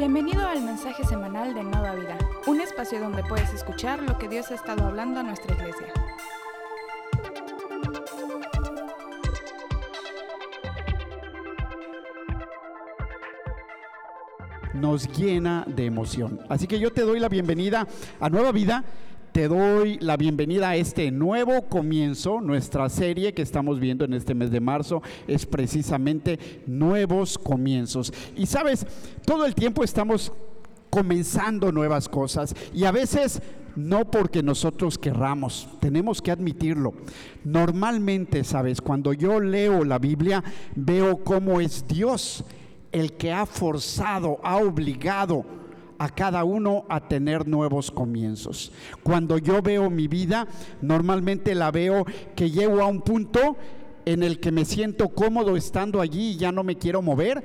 Bienvenido al mensaje semanal de Nueva Vida, un espacio donde puedes escuchar lo que Dios ha estado hablando a nuestra iglesia. Nos llena de emoción. Así que yo te doy la bienvenida a Nueva Vida te doy la bienvenida a este nuevo comienzo. Nuestra serie que estamos viendo en este mes de marzo es precisamente nuevos comienzos. Y sabes, todo el tiempo estamos comenzando nuevas cosas y a veces no porque nosotros querramos, tenemos que admitirlo. Normalmente, sabes, cuando yo leo la Biblia, veo cómo es Dios el que ha forzado, ha obligado a cada uno a tener nuevos comienzos. Cuando yo veo mi vida, normalmente la veo que llego a un punto en el que me siento cómodo estando allí y ya no me quiero mover.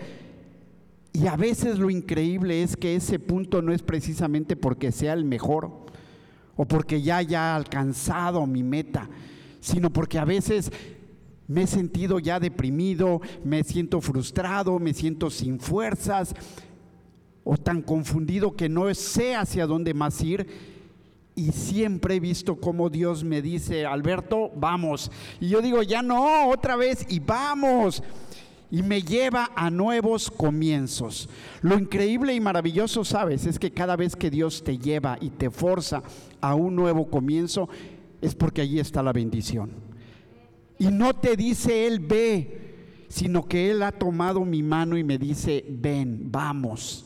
Y a veces lo increíble es que ese punto no es precisamente porque sea el mejor o porque ya haya alcanzado mi meta, sino porque a veces me he sentido ya deprimido, me siento frustrado, me siento sin fuerzas, o tan confundido que no sé hacia dónde más ir. Y siempre he visto cómo Dios me dice, Alberto, vamos. Y yo digo, ya no, otra vez, y vamos. Y me lleva a nuevos comienzos. Lo increíble y maravilloso, sabes, es que cada vez que Dios te lleva y te forza a un nuevo comienzo, es porque allí está la bendición. Y no te dice Él, ve, sino que Él ha tomado mi mano y me dice, ven, vamos.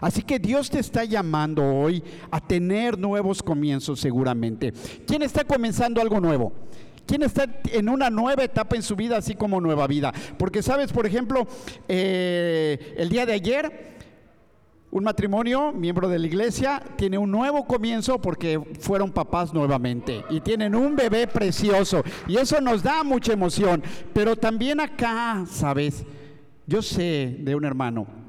Así que Dios te está llamando hoy a tener nuevos comienzos seguramente. ¿Quién está comenzando algo nuevo? ¿Quién está en una nueva etapa en su vida, así como nueva vida? Porque sabes, por ejemplo, eh, el día de ayer, un matrimonio, miembro de la iglesia, tiene un nuevo comienzo porque fueron papás nuevamente y tienen un bebé precioso. Y eso nos da mucha emoción. Pero también acá, ¿sabes? Yo sé de un hermano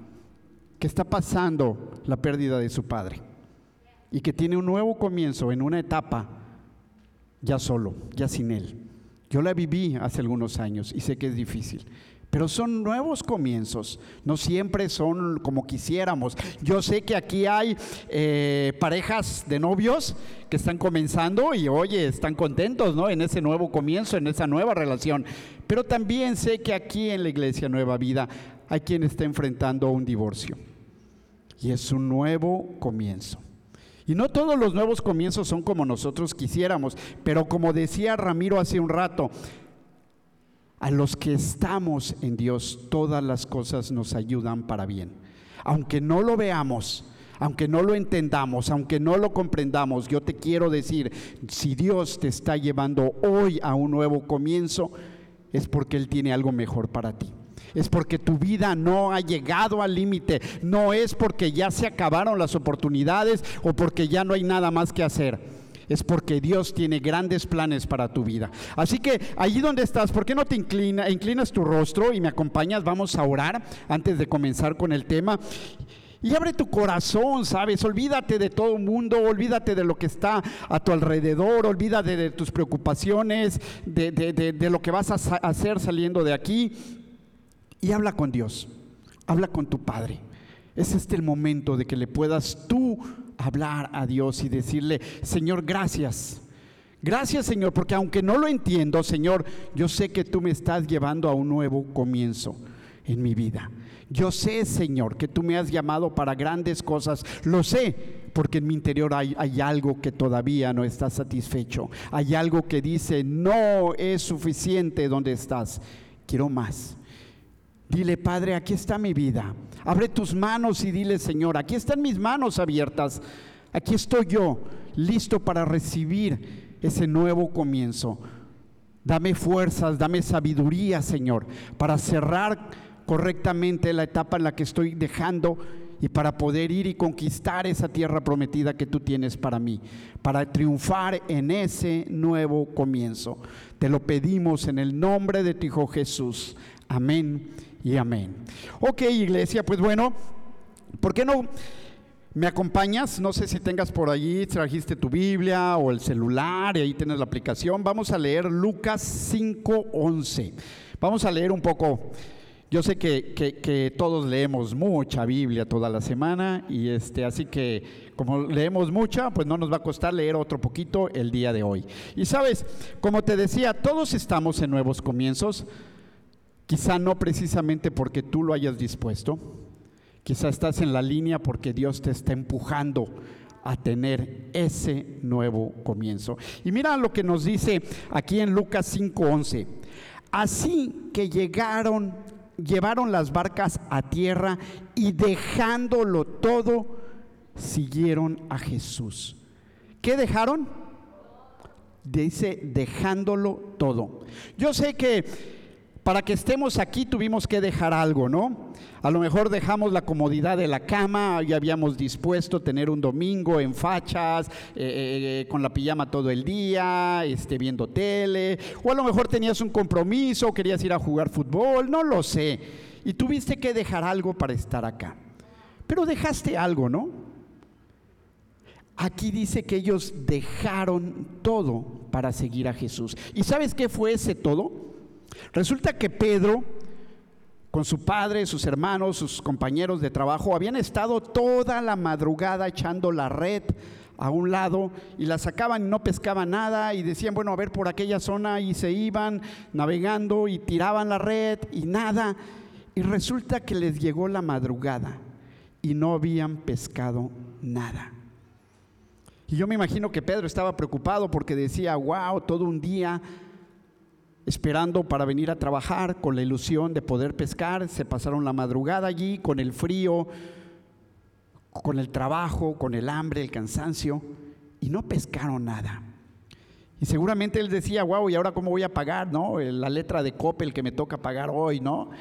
que está pasando la pérdida de su padre y que tiene un nuevo comienzo en una etapa ya solo, ya sin él. Yo la viví hace algunos años y sé que es difícil, pero son nuevos comienzos, no siempre son como quisiéramos. Yo sé que aquí hay eh, parejas de novios que están comenzando y oye, están contentos ¿no? en ese nuevo comienzo, en esa nueva relación, pero también sé que aquí en la iglesia Nueva Vida hay quien está enfrentando un divorcio y es un nuevo comienzo. Y no todos los nuevos comienzos son como nosotros quisiéramos, pero como decía Ramiro hace un rato, a los que estamos en Dios, todas las cosas nos ayudan para bien. Aunque no lo veamos, aunque no lo entendamos, aunque no lo comprendamos, yo te quiero decir, si Dios te está llevando hoy a un nuevo comienzo, es porque Él tiene algo mejor para ti es porque tu vida no ha llegado al límite, no es porque ya se acabaron las oportunidades o porque ya no hay nada más que hacer. Es porque Dios tiene grandes planes para tu vida. Así que allí donde estás, ¿por qué no te inclina, inclinas tu rostro y me acompañas? Vamos a orar antes de comenzar con el tema. Y abre tu corazón, ¿sabes? Olvídate de todo el mundo, olvídate de lo que está a tu alrededor, olvídate de tus preocupaciones, de, de lo que vas a hacer saliendo de aquí y habla con Dios, habla con tu Padre. Es este el momento de que le puedas tú hablar a Dios y decirle, Señor, gracias. Gracias, Señor, porque aunque no lo entiendo, Señor, yo sé que tú me estás llevando a un nuevo comienzo en mi vida. Yo sé, Señor, que tú me has llamado para grandes cosas. Lo sé, porque en mi interior hay, hay, algo que todavía no está satisfecho. Hay algo que dice, no es suficiente donde estás. Quiero más. Dile, Padre, aquí está mi vida. Abre tus manos y dile, Señor, aquí están mis manos abiertas. Aquí estoy yo, listo para recibir ese nuevo comienzo. Dame fuerzas, dame sabiduría, Señor, para cerrar correctamente la etapa en la que estoy dejando y para poder ir y conquistar esa tierra prometida que tú tienes para mí, para triunfar en ese nuevo comienzo. Te lo pedimos en el nombre de tu Hijo Jesús. Amén y amén. Ok, iglesia, pues bueno, ¿por qué no me acompañas? No sé si tengas por allí, trajiste tu Biblia o el celular y ahí tienes la aplicación. Vamos a leer Lucas 5:11. Vamos a leer un poco Yo sé que, todos leemos mucha Biblia toda la semana y este, así que como leemos mucha, pues no nos va a costar leer otro poquito el día de hoy. Y sabes, como te decía, todos estamos en nuevos comienzos, quizá no precisamente porque tú lo hayas dispuesto, quizá estás en la línea porque Dios te está empujando a tener ese nuevo comienzo. Y mira lo que nos dice aquí en Lucas 5:11. Así que llegaron llevaron las barcas a tierra y dejándolo todo, siguieron a Jesús. ¿Qué dejaron? Dice, dejándolo todo. Yo sé que para que estemos aquí tuvimos que dejar algo, ¿no? A lo mejor dejamos la comodidad de la cama, ya habíamos dispuesto tener un domingo en fachas, eh, eh, eh, con la pijama todo el día, este, viendo tele, o a lo mejor tenías un compromiso, querías ir a jugar fútbol, no lo sé, y tuviste que dejar algo para estar acá. Pero dejaste algo, ¿no? Aquí dice que ellos dejaron todo para seguir a Jesús. ¿Y sabes qué fue ese todo? Resulta que Pedro, con su padre, sus hermanos, sus compañeros de trabajo, habían estado toda la madrugada echando la red a un lado y la sacaban y no pescaban nada y decían, bueno, a ver por aquella zona y se iban navegando y tiraban la red y nada. Y resulta que les llegó la madrugada y no habían pescado nada. Y yo me imagino que Pedro estaba preocupado porque decía, wow, todo un día esperando para venir a trabajar con la ilusión de poder pescar. Se pasaron la madrugada allí con el frío, con el trabajo, con el hambre, el cansancio, y no pescaron nada. Y seguramente él decía, wow, ¿y ahora cómo voy a pagar, no? La letra de Coppel que me toca pagar hoy, ¿no?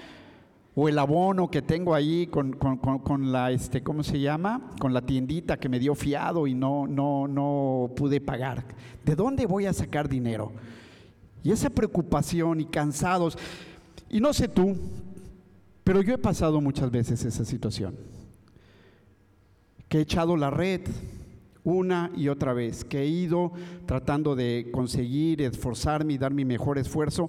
O el abono que tengo ahí con, con, la, este, ¿cómo se llama? Con la tiendita que me dio fiado y no, no, no pude pagar. ¿De dónde voy a sacar dinero? Y esa preocupación y cansados. Y no sé tú, pero yo he pasado muchas veces esa situación. Que he echado la red una y otra vez, que he ido tratando de conseguir, esforzarme y dar mi mejor esfuerzo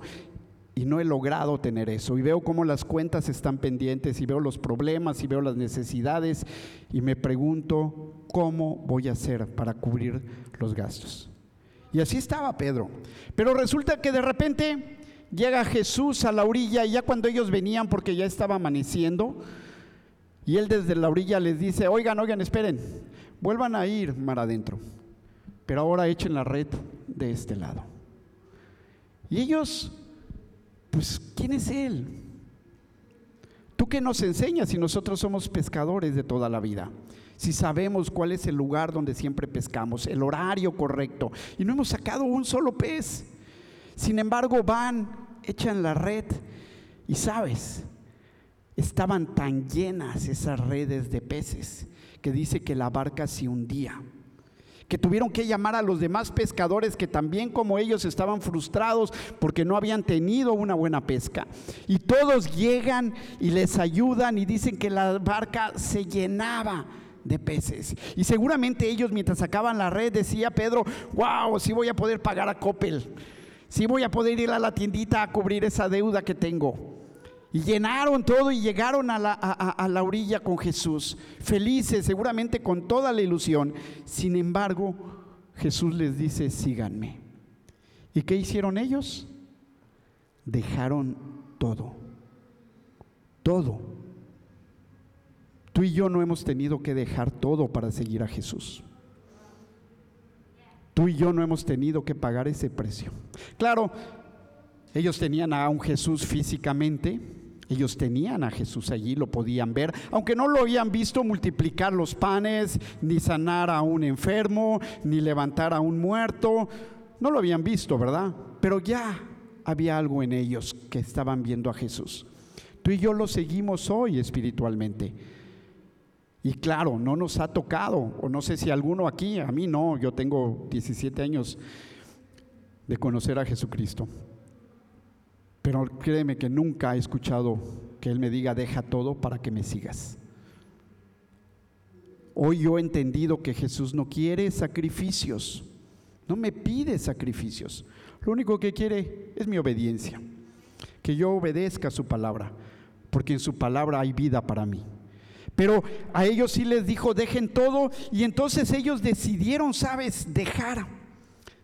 y no he logrado tener eso. Y veo cómo las cuentas están pendientes y veo los problemas y veo las necesidades y me pregunto cómo voy a hacer para cubrir los gastos. Y así estaba Pedro. Pero resulta que de repente llega Jesús a la orilla y ya cuando ellos venían, porque ya estaba amaneciendo, y él desde la orilla les dice, oigan, oigan, esperen, vuelvan a ir mar adentro, pero ahora echen la red de este lado. Y ellos, pues, ¿quién es él? ¿Tú qué nos enseñas si nosotros somos pescadores de toda la vida? Si sabemos cuál es el lugar donde siempre pescamos, el horario correcto, y no hemos sacado un solo pez. Sin embargo, van, echan la red y sabes, estaban tan llenas esas redes de peces que dice que la barca se hundía que tuvieron que llamar a los demás pescadores que también como ellos estaban frustrados porque no habían tenido una buena pesca. Y todos llegan y les ayudan y dicen que la barca se llenaba de peces. Y seguramente ellos mientras sacaban la red decía Pedro, wow, sí voy a poder pagar a Coppel, sí voy a poder ir a la tiendita a cubrir esa deuda que tengo. Y llenaron todo y llegaron a la, a la orilla con Jesús, felices, seguramente con toda la ilusión. Sin embargo, Jesús les dice, síganme. ¿Y qué hicieron ellos? Dejaron todo, todo Tú y yo no hemos tenido que dejar todo para seguir a Jesús. Tú y yo no hemos tenido que pagar ese precio. Claro, ellos tenían a un Jesús físicamente, ellos tenían a Jesús allí, lo podían ver, aunque no lo habían visto multiplicar los panes, ni sanar a un enfermo, ni levantar a un muerto, no lo habían visto, ¿verdad? Pero ya había algo en ellos que estaban viendo a Jesús. Tú y yo lo seguimos hoy espiritualmente. Y claro, no nos ha tocado, o no sé si alguno aquí, a mí no, yo tengo 17 años de conocer a Jesucristo. Pero créeme que nunca he escuchado que Él me diga, deja todo para que me sigas. Hoy yo he entendido que Jesús no quiere sacrificios, no me pide sacrificios. Lo único que quiere es mi obediencia, que yo obedezca su palabra. porque en su palabra hay vida para mí. Pero a ellos sí les dijo, dejen todo, y entonces ellos decidieron, sabes, dejar,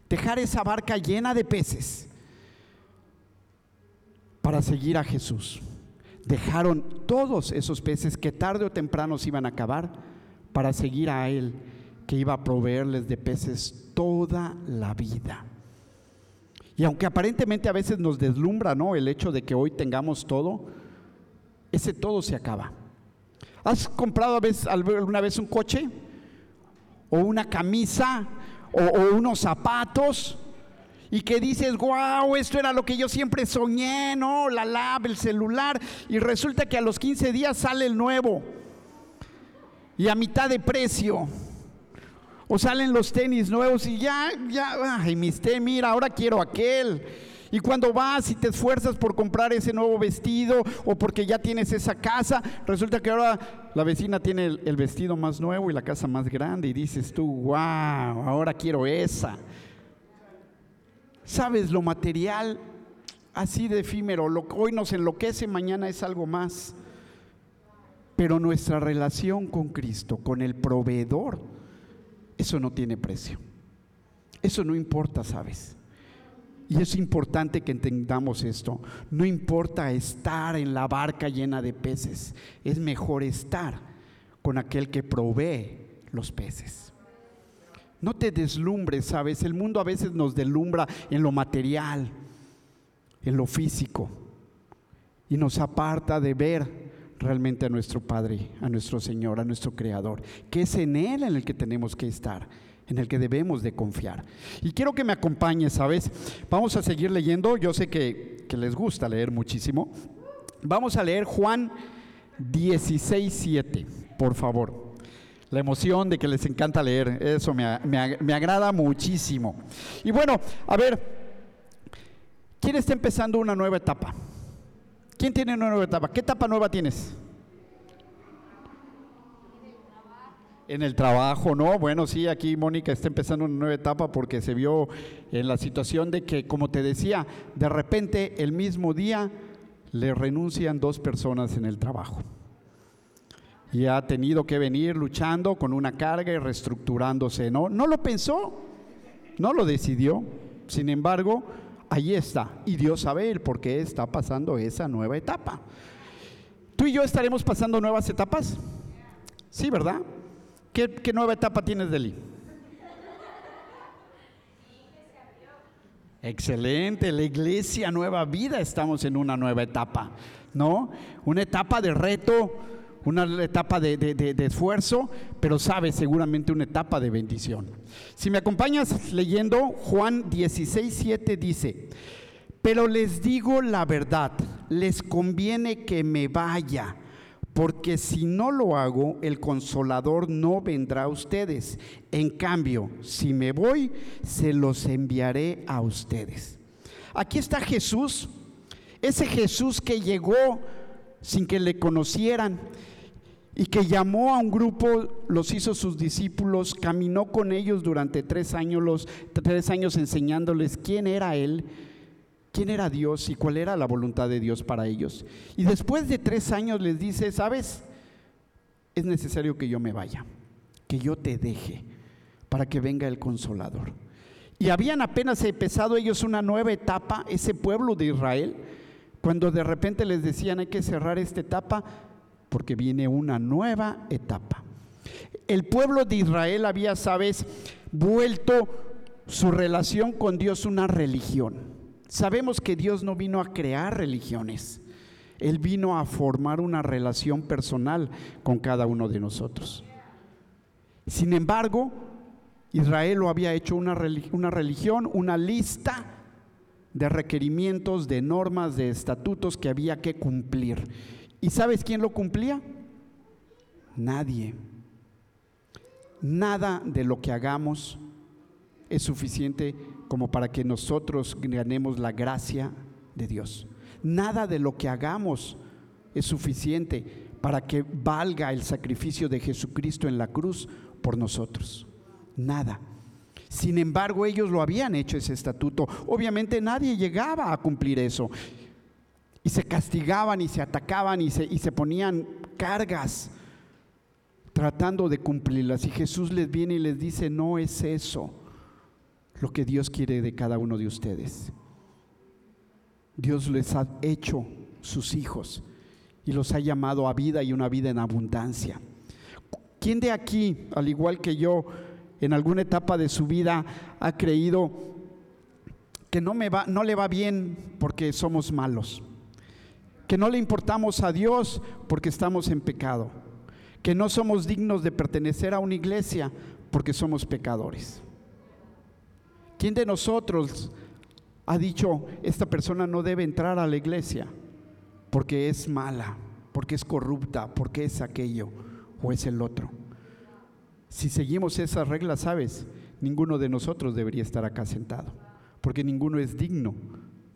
dejar esa barca llena de peces para seguir a Jesús. Dejaron todos esos peces que tarde o temprano se iban a acabar para seguir a Él, que iba a proveerles de peces toda la vida. Y aunque aparentemente a veces nos deslumbra, ¿no? El hecho de que hoy tengamos todo, ese todo se acaba. ¿Has comprado alguna vez un coche? ¿O una camisa? ¿O, unos zapatos? Y que dices, wow, esto era lo que yo siempre soñé, ¿no? La lab, el celular. Y resulta que a los 15 días sale el nuevo. Y a mitad de precio. O salen los tenis nuevos y ya, ya, ay, mis tenis, mira, ahora quiero aquel. Y cuando vas y te esfuerzas por comprar ese nuevo vestido o porque ya tienes esa casa, resulta que ahora la vecina tiene el, vestido más nuevo y la casa más grande y dices tú, wow, ahora quiero esa. Sabes, lo material así de efímero, lo que hoy nos enloquece, mañana es algo más. Pero nuestra relación con Cristo, con el proveedor, eso no tiene precio. Eso no importa, ¿sabes? Y es importante que entendamos esto. No importa estar en la barca llena de peces, es mejor estar con aquel que provee los peces. No te deslumbres, ¿sabes? El mundo a veces nos deslumbra en lo material, en lo físico, y nos aparta de ver realmente a nuestro Padre, a nuestro Señor, a nuestro Creador, que es en Él en el que tenemos que estar en el que debemos de confiar. Y quiero que me acompañes, ¿sabes? Vamos a seguir leyendo, yo sé que, les gusta leer muchísimo. Vamos a leer Juan 16, 7, por favor. La emoción de que les encanta leer, eso me, me agrada muchísimo. Y bueno, a ver, ¿quién está empezando una nueva etapa? ¿Quién tiene una nueva etapa? ¿Qué etapa nueva tienes? En el trabajo, ¿no? Bueno, sí, aquí Mónica está empezando una nueva etapa porque se vio en la situación de que, como te decía, de repente el mismo día le renuncian dos personas en el trabajo. Y ha tenido que venir luchando con una carga y reestructurándose, ¿no? No lo pensó, no lo decidió. Sin embargo, ahí está. Y Dios sabe el por qué está pasando esa nueva etapa. ¿Tú y yo estaremos pasando nuevas etapas? Sí, ¿verdad? ¿Qué, nueva etapa tienes, Deli? Excelente, la iglesia Nueva Vida, estamos en una nueva etapa, ¿no? Una etapa de reto, una etapa de, de, esfuerzo, pero sabes, seguramente una etapa de bendición. Si me acompañas leyendo, Juan 16, 7 dice, pero les digo la verdad, les conviene que me vaya porque si no lo hago, el consolador no vendrá a ustedes. En cambio, si me voy, se los enviaré a ustedes. Aquí está Jesús, ese Jesús que llegó sin que le conocieran y que llamó a un grupo, los hizo sus discípulos, caminó con ellos durante tres años, los tres años enseñándoles quién era Él quién era Dios y cuál era la voluntad de Dios para ellos. Y después de tres años les dice, ¿sabes? Es necesario que yo me vaya, que yo te deje, para que venga el consolador. Y habían apenas empezado ellos una nueva etapa, ese pueblo de Israel, cuando de repente les decían hay que cerrar esta etapa porque viene una nueva etapa. El pueblo de Israel había, sabes, vuelto su relación con Dios una religión. Sabemos que Dios no vino a crear religiones, Él vino a formar una relación personal con cada uno de nosotros. Sin embargo, Israel lo había hecho una, religión, una lista de requerimientos, de normas, de estatutos que había que cumplir. ¿Y sabes quién lo cumplía? Nadie. Nada de lo que hagamos es suficiente como para que nosotros ganemos la gracia de Dios. Nada de lo que hagamos es suficiente para que valga el sacrificio de Jesucristo en la cruz por nosotros. Nada. Sin embargo, ellos lo habían hecho ese estatuto. Obviamente nadie llegaba a cumplir eso. y se castigaban y se atacaban y se, y se ponían cargas tratando de cumplirlas. Y Jesús les viene y les dice, no es eso lo que Dios quiere de cada uno de ustedes. Dios les ha hecho sus hijos y los ha llamado a vida y una vida en abundancia. ¿Quién de aquí, al igual que yo, en alguna etapa de su vida ha creído que no, me va, no le va bien porque somos malos? Que no le importamos a Dios porque estamos en pecado. Que no somos dignos de pertenecer a una iglesia porque somos pecadores. ¿Quién de nosotros ha dicho, esta persona no debe entrar a la iglesia porque es mala, porque es corrupta, porque es aquello o es el otro? Si seguimos esas reglas, sabes, ninguno de nosotros debería estar acá sentado, porque ninguno es digno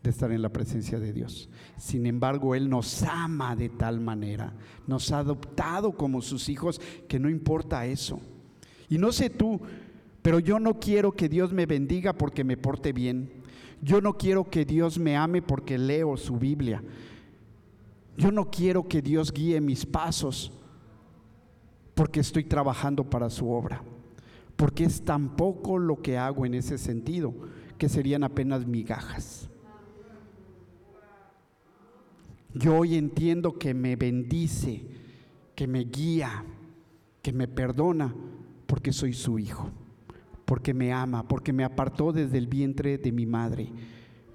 de estar en la presencia de Dios. Sin embargo, Él nos ama de tal manera, nos ha adoptado como sus hijos, que no importa eso. Y no sé tú, pero yo no quiero que Dios me bendiga porque me porte bien. Yo no quiero que Dios me ame porque leo su Biblia. Yo no quiero que Dios guíe mis pasos porque estoy trabajando para su obra, porque es tan poco lo que hago en ese sentido, que serían apenas migajas. Yo hoy entiendo que me bendice, que me guía, que me perdona, porque soy su hijo, porque me ama, porque me apartó desde el vientre de mi madre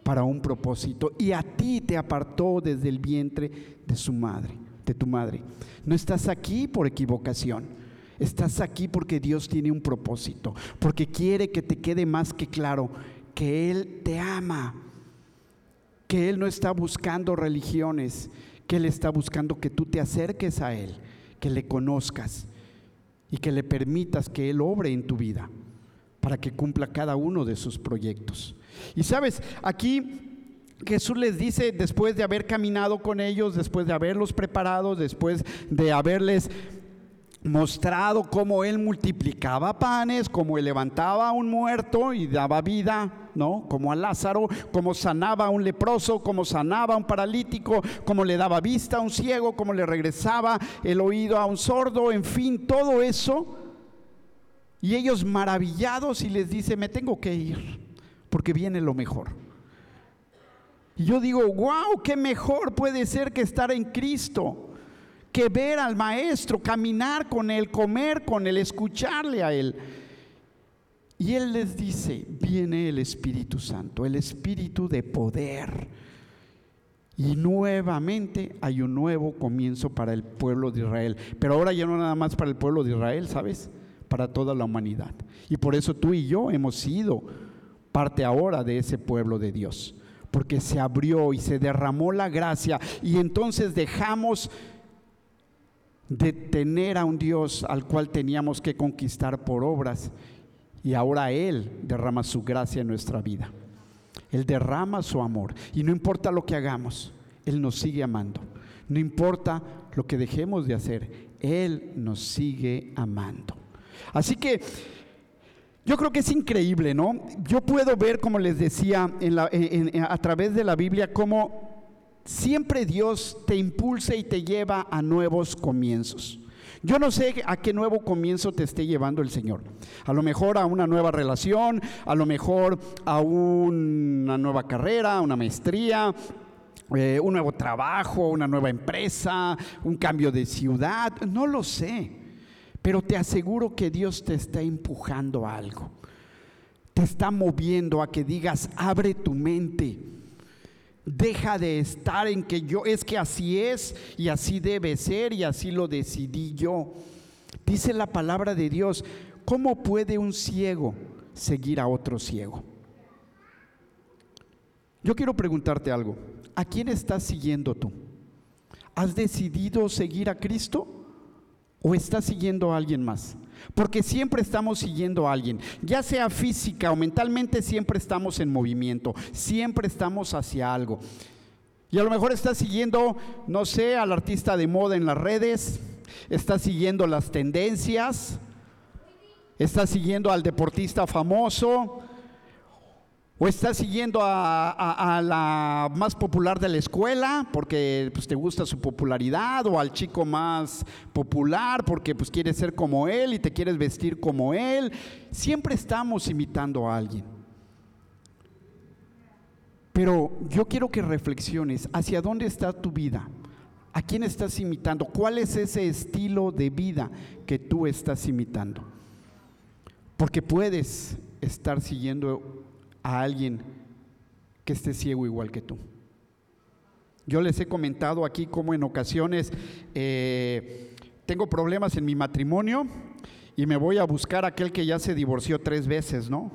para un propósito y a ti te apartó desde el vientre de su madre de tu madre. No estás aquí por equivocación. Estás aquí porque Dios tiene un propósito, porque quiere que te quede más que claro que Él te ama, que Él no está buscando religiones, que Él está buscando que tú te acerques a Él, que le conozcas y que le permitas que Él obre en tu vida para que cumpla cada uno de sus proyectos. Y sabes, aquí Jesús les dice, después de haber caminado con ellos, después de haberlos preparado, después de haberles mostrado cómo él multiplicaba panes, cómo él levantaba a un muerto y daba vida, ¿no? Como a Lázaro, cómo sanaba a un leproso, cómo sanaba a un paralítico, cómo le daba vista a un ciego, cómo le regresaba el oído a un sordo, en fin, todo eso. Y ellos maravillados y les dice, me tengo que ir, porque viene lo mejor. Y yo digo, wow, qué mejor puede ser que estar en Cristo, que ver al Maestro, caminar con Él, comer con Él, escucharle a Él. Y Él les dice, viene el Espíritu Santo, el Espíritu de poder. Y nuevamente hay un nuevo comienzo para el pueblo de Israel. Pero ahora ya no nada más para el pueblo de Israel, ¿sabes? Para toda la humanidad. Y por eso tú y yo hemos sido parte ahora de ese pueblo de Dios porque se abrió y se derramó la gracia y entonces dejamos de tener a un Dios al cual teníamos que conquistar por obras y ahora Él derrama su gracia en nuestra vida. Él derrama su amor y no importa lo que hagamos, Él nos sigue amando. No importa lo que dejemos de hacer, Él nos sigue amando. Así que yo creo que es increíble, ¿no? Yo puedo ver, como les decía, a través de la Biblia, cómo siempre Dios te impulsa y te lleva a nuevos comienzos. Yo no sé a qué nuevo comienzo te esté llevando el Señor. A lo mejor a una nueva relación, a lo mejor a una nueva carrera, una maestría, eh, un nuevo trabajo, una nueva empresa, un cambio de ciudad, no lo sé. Pero te aseguro que Dios te está empujando a algo. Te está moviendo a que digas, abre tu mente. Deja de estar en que yo, es que así es y así debe ser y así lo decidí yo. Dice la palabra de Dios, ¿cómo puede un ciego seguir a otro ciego? Yo quiero preguntarte algo. ¿A quién estás siguiendo tú? ¿Has decidido seguir a Cristo? ¿O estás siguiendo a alguien más? Porque siempre estamos siguiendo a alguien, ya sea física o mentalmente, siempre estamos en movimiento, siempre estamos hacia algo. Y a lo mejor estás siguiendo, no sé, al artista de moda en las redes, estás siguiendo las tendencias, estás siguiendo al deportista famoso, O estás siguiendo a, la más popular de la escuela porque pues, te gusta su popularidad, o al chico más popular porque pues, quieres ser como él y te quieres vestir como él. Siempre estamos imitando a alguien. Pero yo quiero que reflexiones hacia dónde está tu vida, a quién estás imitando, cuál es ese estilo de vida que tú estás imitando. Porque puedes estar siguiendo a alguien que esté ciego igual que tú. Yo les he comentado aquí cómo en ocasiones eh, tengo problemas en mi matrimonio y me voy a buscar a aquel que ya se divorció tres veces, ¿no?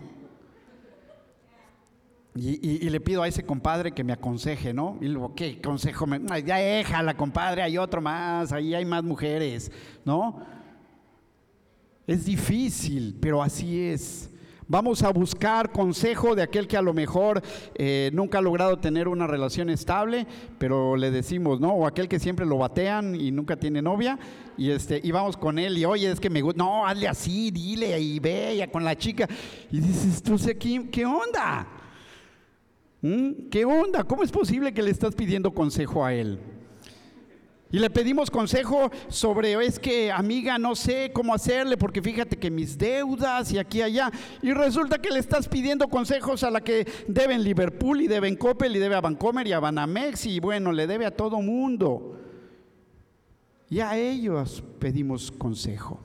Y, le pido a ese compadre que me aconseje, ¿no? Y luego, ¿qué consejo? Me, ya déjala, compadre, hay otro más, ahí hay más mujeres, ¿no? Es difícil, pero así es. Vamos a buscar consejo de aquel que a lo mejor eh, nunca ha logrado tener una relación estable, pero le decimos, ¿no? O aquel que siempre lo batean y nunca tiene novia, y este, y vamos con él, y oye, es que me gusta, no, hazle así, dile y ve con la chica. Y dices, tú sé, ¿qué, qué onda? ¿Mm? ¿Qué onda? ¿Cómo es posible que le estás pidiendo consejo a él? Y le pedimos consejo sobre, es que amiga, no sé cómo hacerle, porque fíjate que mis deudas y aquí y allá. Y resulta que le estás pidiendo consejos a la que debe en Liverpool y debe en Coppel y debe a Vancomer y a Banamex y bueno, le debe a todo mundo. Y a ellos pedimos consejo.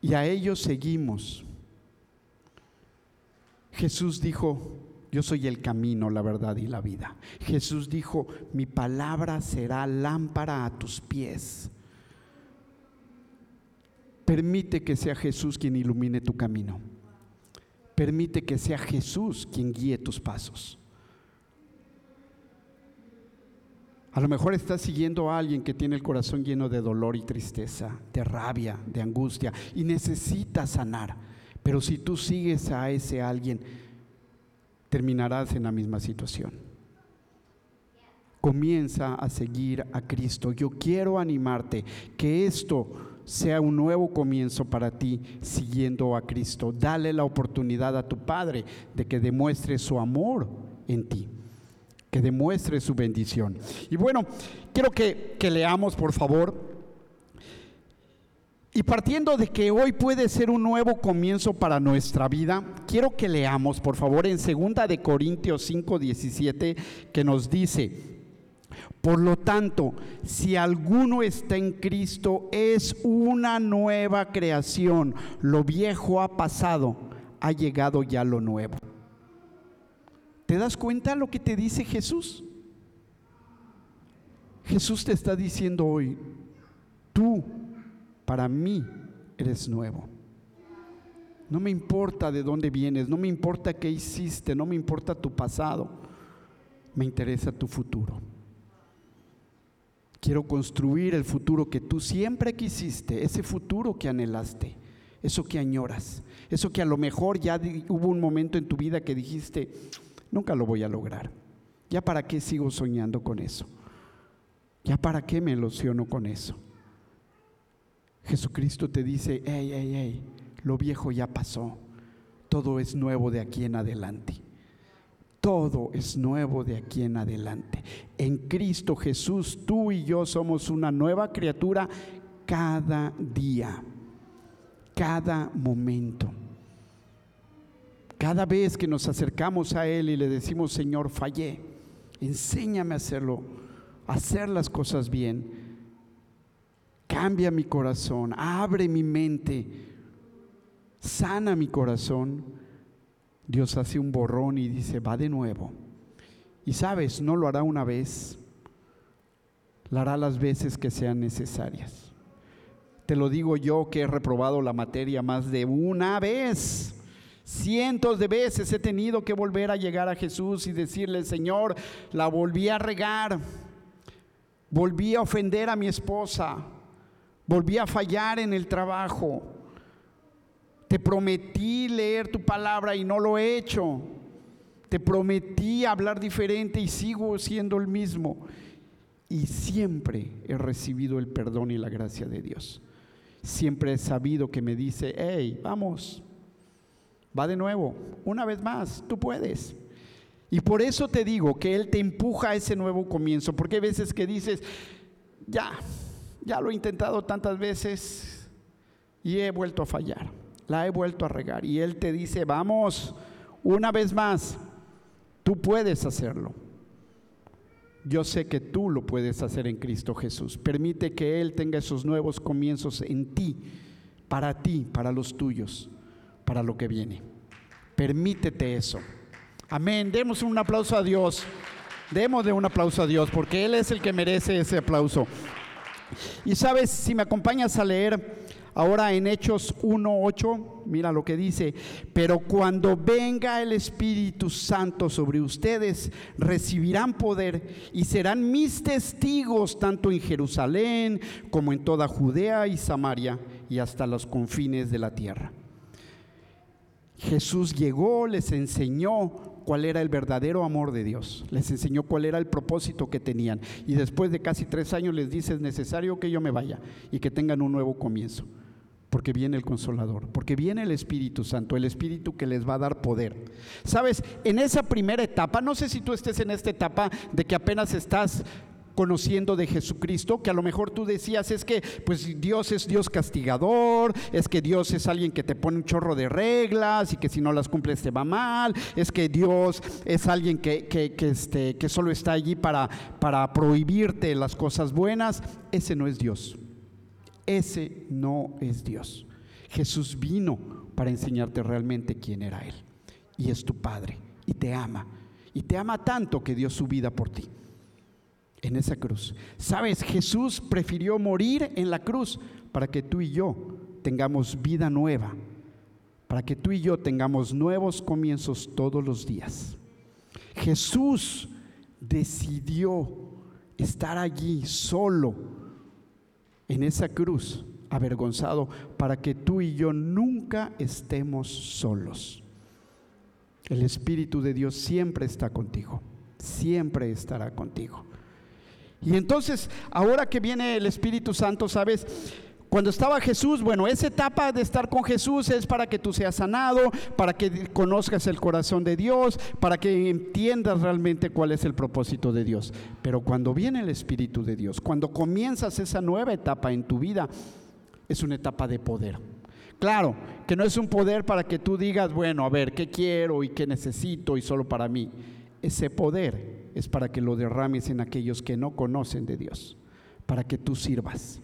Y a ellos seguimos. Jesús dijo, yo soy el camino, la verdad y la vida. Jesús dijo, mi palabra será lámpara a tus pies. Permite que sea Jesús quien ilumine tu camino. Permite que sea Jesús quien guíe tus pasos. A lo mejor estás siguiendo a alguien que tiene el corazón lleno de dolor y tristeza, de rabia, de angustia y necesita sanar. Pero si tú sigues a ese alguien, terminarás en la misma situación. Comienza a seguir a Cristo. Yo quiero animarte que esto sea un nuevo comienzo para ti siguiendo a Cristo. Dale la oportunidad a tu Padre de que demuestre su amor en ti, que demuestre su bendición. Y bueno, quiero que, leamos, por favor, y partiendo de que hoy puede ser un nuevo comienzo para nuestra vida, quiero que leamos, por favor, en 2 de Corintios 5, 17, que nos dice, por lo tanto, si alguno está en Cristo, es una nueva creación. Lo viejo ha pasado, ha llegado ya lo nuevo. ¿Te das cuenta lo que te dice Jesús? Jesús te está diciendo hoy, tú para mí eres nuevo. No me importa de dónde vienes, no me importa qué hiciste, no me importa tu pasado, me interesa tu futuro. Quiero construir el futuro que tú siempre quisiste, ese futuro que anhelaste, eso que añoras, eso que a lo mejor ya hubo un momento en tu vida que dijiste, nunca lo voy a lograr. ¿Ya para qué sigo soñando con eso? ¿Ya para qué me ilusiono con eso? Jesucristo te dice, hey, hey, hey, lo viejo ya pasó, todo es nuevo de aquí en adelante. Todo es nuevo de aquí en adelante. En Cristo Jesús, tú y yo somos una nueva criatura cada día, cada momento. Cada vez que nos acercamos a Él y le decimos, Señor, fallé, enséñame a hacerlo, a hacer las cosas bien cambia mi corazón, abre mi mente, sana mi corazón, Dios hace un borrón y dice, va de nuevo. Y sabes, no lo hará una vez, lo hará las veces que sean necesarias. Te lo digo yo que he reprobado la materia más de una vez. Cientos de veces he tenido que volver a llegar a Jesús y decirle, Señor, la volví a regar, volví a ofender a mi esposa, Volví a fallar en el trabajo. Te prometí leer tu palabra y no lo he hecho. Te prometí hablar diferente y sigo siendo el mismo. Y siempre he recibido el perdón y la gracia de Dios. Siempre he sabido que me dice, hey, vamos, Va de nuevo, una vez más, tú puedes. Y por eso te digo que Él te empuja a ese nuevo comienzo, porque hay veces que dices, ya, ya lo he intentado tantas veces y he vuelto a fallar, la he vuelto a regar. Y Él te dice, vamos, una vez más, tú puedes hacerlo. Yo sé que tú lo puedes hacer en Cristo Jesús. Permite que Él tenga esos nuevos comienzos en ti, para ti, para los tuyos, para lo que viene. Permítete eso. Amén. Demos un aplauso a Dios. Démosle un aplauso a Dios, porque Él es el que merece ese aplauso. Y sabes, si me acompañas a leer ahora en Hechos 1.8, mira lo que dice, pero cuando venga el Espíritu Santo sobre ustedes, recibirán poder y serán mis testigos tanto en Jerusalén como en toda Judea y Samaria y hasta los confines de la tierra. Jesús llegó, les enseñó cuál era el verdadero amor de Dios, les enseñó cuál era el propósito que tenían. Y después de casi tres años les dice, es necesario que yo me vaya y que tengan un nuevo comienzo, porque viene el consolador, porque viene el Espíritu Santo, el Espíritu que les va a dar poder. Sabes, en esa primera etapa, no sé si tú estés en esta etapa de que apenas estás conociendo de Jesucristo, que a lo mejor tú decías es que pues Dios es Dios castigador, es que Dios es alguien que te pone un chorro de reglas y que si no las cumples te va mal, es que Dios es alguien que, que, este, que solo está allí para, para prohibirte las cosas buenas. Ese no es Dios. Ese no es Dios. Jesús vino para enseñarte realmente quién era Él. Y es tu Padre. Y te ama. Y te ama tanto que dio su vida por ti en esa cruz. Sabes, Jesús prefirió morir en la cruz para que tú y yo tengamos vida nueva, para que tú y yo tengamos nuevos comienzos todos los días. Jesús decidió estar allí solo en esa cruz, avergonzado, para que tú y yo nunca estemos solos. El Espíritu de Dios siempre está contigo, siempre estará contigo. Y entonces, ahora que viene el Espíritu Santo, ¿sabes? Cuando estaba Jesús, bueno, esa etapa de estar con Jesús es para que tú seas sanado, para que conozcas el corazón de Dios, para que entiendas realmente cuál es el propósito de Dios. Pero cuando viene el Espíritu de Dios, cuando comienzas esa nueva etapa en tu vida, es una etapa de poder. Claro, que no es un poder para que tú digas, bueno, a ver, ¿qué quiero y qué necesito y solo para mí? Ese poder es para que lo derrames en aquellos que no conocen de Dios, para que tú sirvas,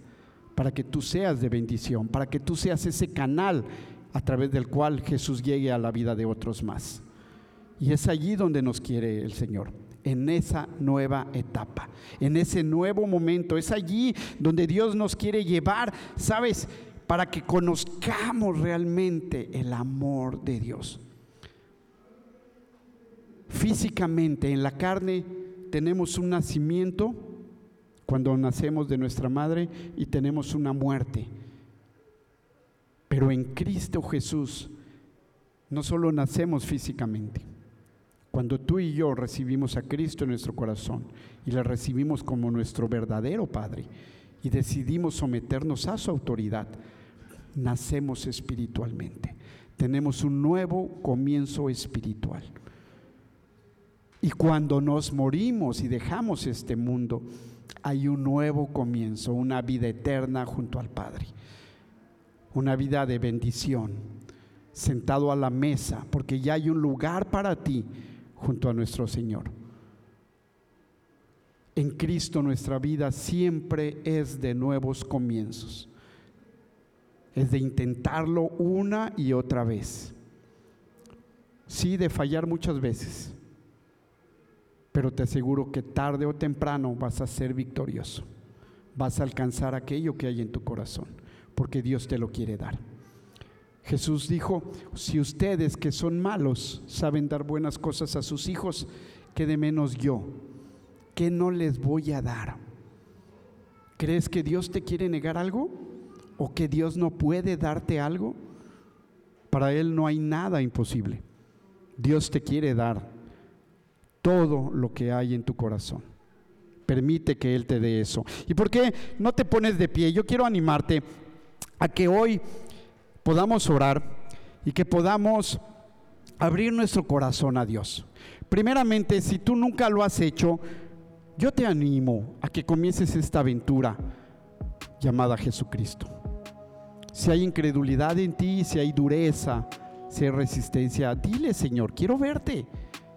para que tú seas de bendición, para que tú seas ese canal a través del cual Jesús llegue a la vida de otros más. Y es allí donde nos quiere el Señor, en esa nueva etapa, en ese nuevo momento. Es allí donde Dios nos quiere llevar, ¿sabes? Para que conozcamos realmente el amor de Dios. Físicamente, en la carne, tenemos un nacimiento cuando nacemos de nuestra madre y tenemos una muerte. Pero en Cristo Jesús no solo nacemos físicamente. Cuando tú y yo recibimos a Cristo en nuestro corazón y le recibimos como nuestro verdadero Padre y decidimos someternos a su autoridad, nacemos espiritualmente. Tenemos un nuevo comienzo espiritual. Y cuando nos morimos y dejamos este mundo, hay un nuevo comienzo, una vida eterna junto al Padre. Una vida de bendición, sentado a la mesa, porque ya hay un lugar para ti junto a nuestro Señor. En Cristo nuestra vida siempre es de nuevos comienzos. Es de intentarlo una y otra vez. Sí, de fallar muchas veces pero te aseguro que tarde o temprano vas a ser victorioso. Vas a alcanzar aquello que hay en tu corazón, porque Dios te lo quiere dar. Jesús dijo, si ustedes que son malos saben dar buenas cosas a sus hijos, ¿qué de menos yo? ¿Qué no les voy a dar? ¿Crees que Dios te quiere negar algo? ¿O que Dios no puede darte algo? Para Él no hay nada imposible. Dios te quiere dar todo lo que hay en tu corazón. Permite que Él te dé eso. ¿Y por qué no te pones de pie? Yo quiero animarte a que hoy podamos orar y que podamos abrir nuestro corazón a Dios. Primeramente, si tú nunca lo has hecho, yo te animo a que comiences esta aventura llamada Jesucristo. Si hay incredulidad en ti, si hay dureza, si hay resistencia, dile Señor, quiero verte,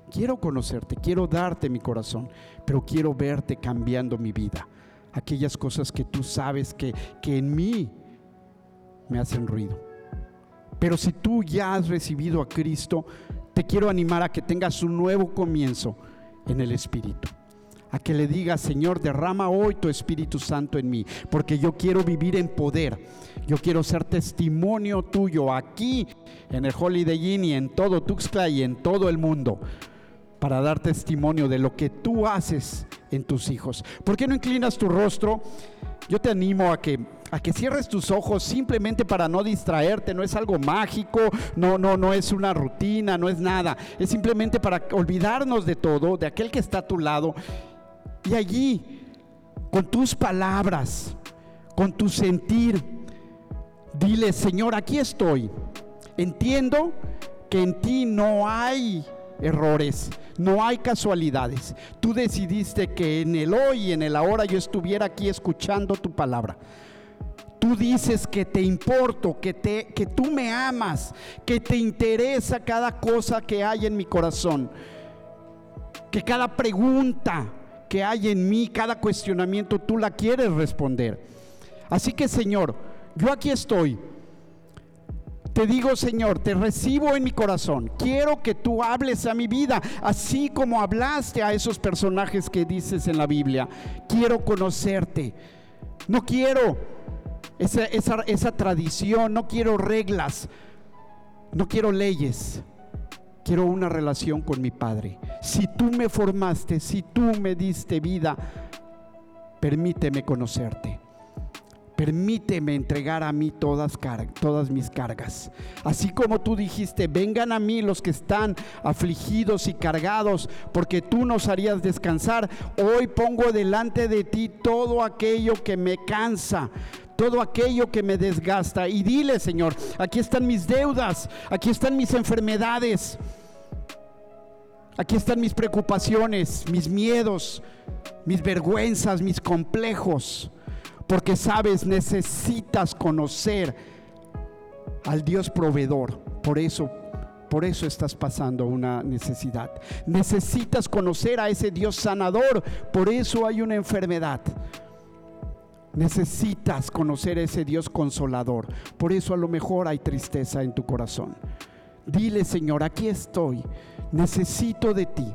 quiero conocerte, quiero darte mi corazón, pero quiero verte cambiando mi vida. Aquellas cosas que tú sabes que, que en mí me hacen ruido. Pero si tú ya has recibido a Cristo, te quiero animar a que tengas un nuevo comienzo en el Espíritu. A que le digas, Señor, derrama hoy tu Espíritu Santo en mí, porque yo quiero vivir en poder. Yo quiero ser testimonio tuyo aquí en el Holiday Inn y en todo Tuxtla y en todo el mundo para dar testimonio de lo que tú haces en tus hijos. ¿Por qué no inclinas tu rostro? Yo te animo a que a que cierres tus ojos simplemente para no distraerte, no es algo mágico, no no no es una rutina, no es nada, es simplemente para olvidarnos de todo, de aquel que está a tu lado y allí con tus palabras, con tu sentir, dile, "Señor, aquí estoy. Entiendo que en ti no hay errores, no hay casualidades. Tú decidiste que en el hoy y en el ahora yo estuviera aquí escuchando tu palabra. Tú dices que te importo, que, te, que tú me amas, que te interesa cada cosa que hay en mi corazón, que cada pregunta que hay en mí, cada cuestionamiento, tú la quieres responder. Así que Señor, yo aquí estoy. Te digo, Señor, te recibo en mi corazón. Quiero que tú hables a mi vida, así como hablaste a esos personajes que dices en la Biblia. Quiero conocerte. No quiero esa, tradición, no quiero reglas, no quiero leyes, quiero una relación con mi Padre. Si tú me formaste, si tú me diste vida, permíteme conocerte. Permíteme entregar a mí todas, todas mis cargas. Así como tú dijiste, vengan a mí los que están afligidos y cargados, porque tú nos harías descansar. Hoy pongo delante de ti todo aquello que me cansa, todo aquello que me desgasta. Y dile, Señor, aquí están mis deudas, aquí están mis enfermedades, aquí están mis preocupaciones, mis miedos, mis vergüenzas, mis complejos. Porque sabes, necesitas conocer al Dios proveedor. Por eso por eso estás pasando una necesidad. Necesitas conocer a ese Dios sanador. Por eso hay una enfermedad. Necesitas conocer a ese Dios consolador. Por eso a lo mejor hay tristeza en tu corazón. Dile, Señor, aquí estoy. Necesito de ti.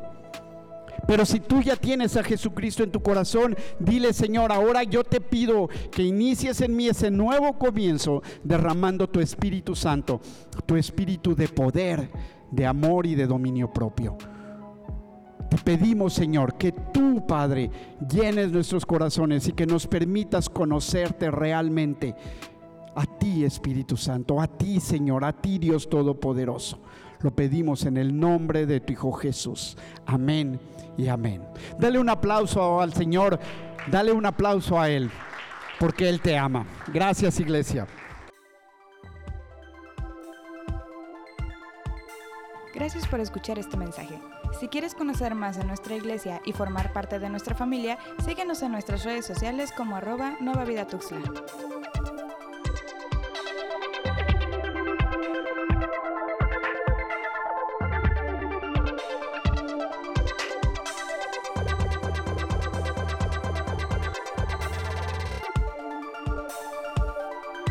Pero si tú ya tienes a Jesucristo en tu corazón, dile, Señor, ahora yo te pido que inicies en mí ese nuevo comienzo derramando tu Espíritu Santo, tu Espíritu de poder, de amor y de dominio propio. Te pedimos, Señor, que tú, Padre, llenes nuestros corazones y que nos permitas conocerte realmente. A ti, Espíritu Santo, a ti, Señor, a ti, Dios Todopoderoso. Lo pedimos en el nombre de tu Hijo Jesús. Amén y amén. Dale un aplauso al Señor, dale un aplauso a Él, porque Él te ama. Gracias, iglesia. Gracias por escuchar este mensaje. Si quieres conocer más de nuestra iglesia y formar parte de nuestra familia, síguenos en nuestras redes sociales como arroba Nueva Vida Tuxla.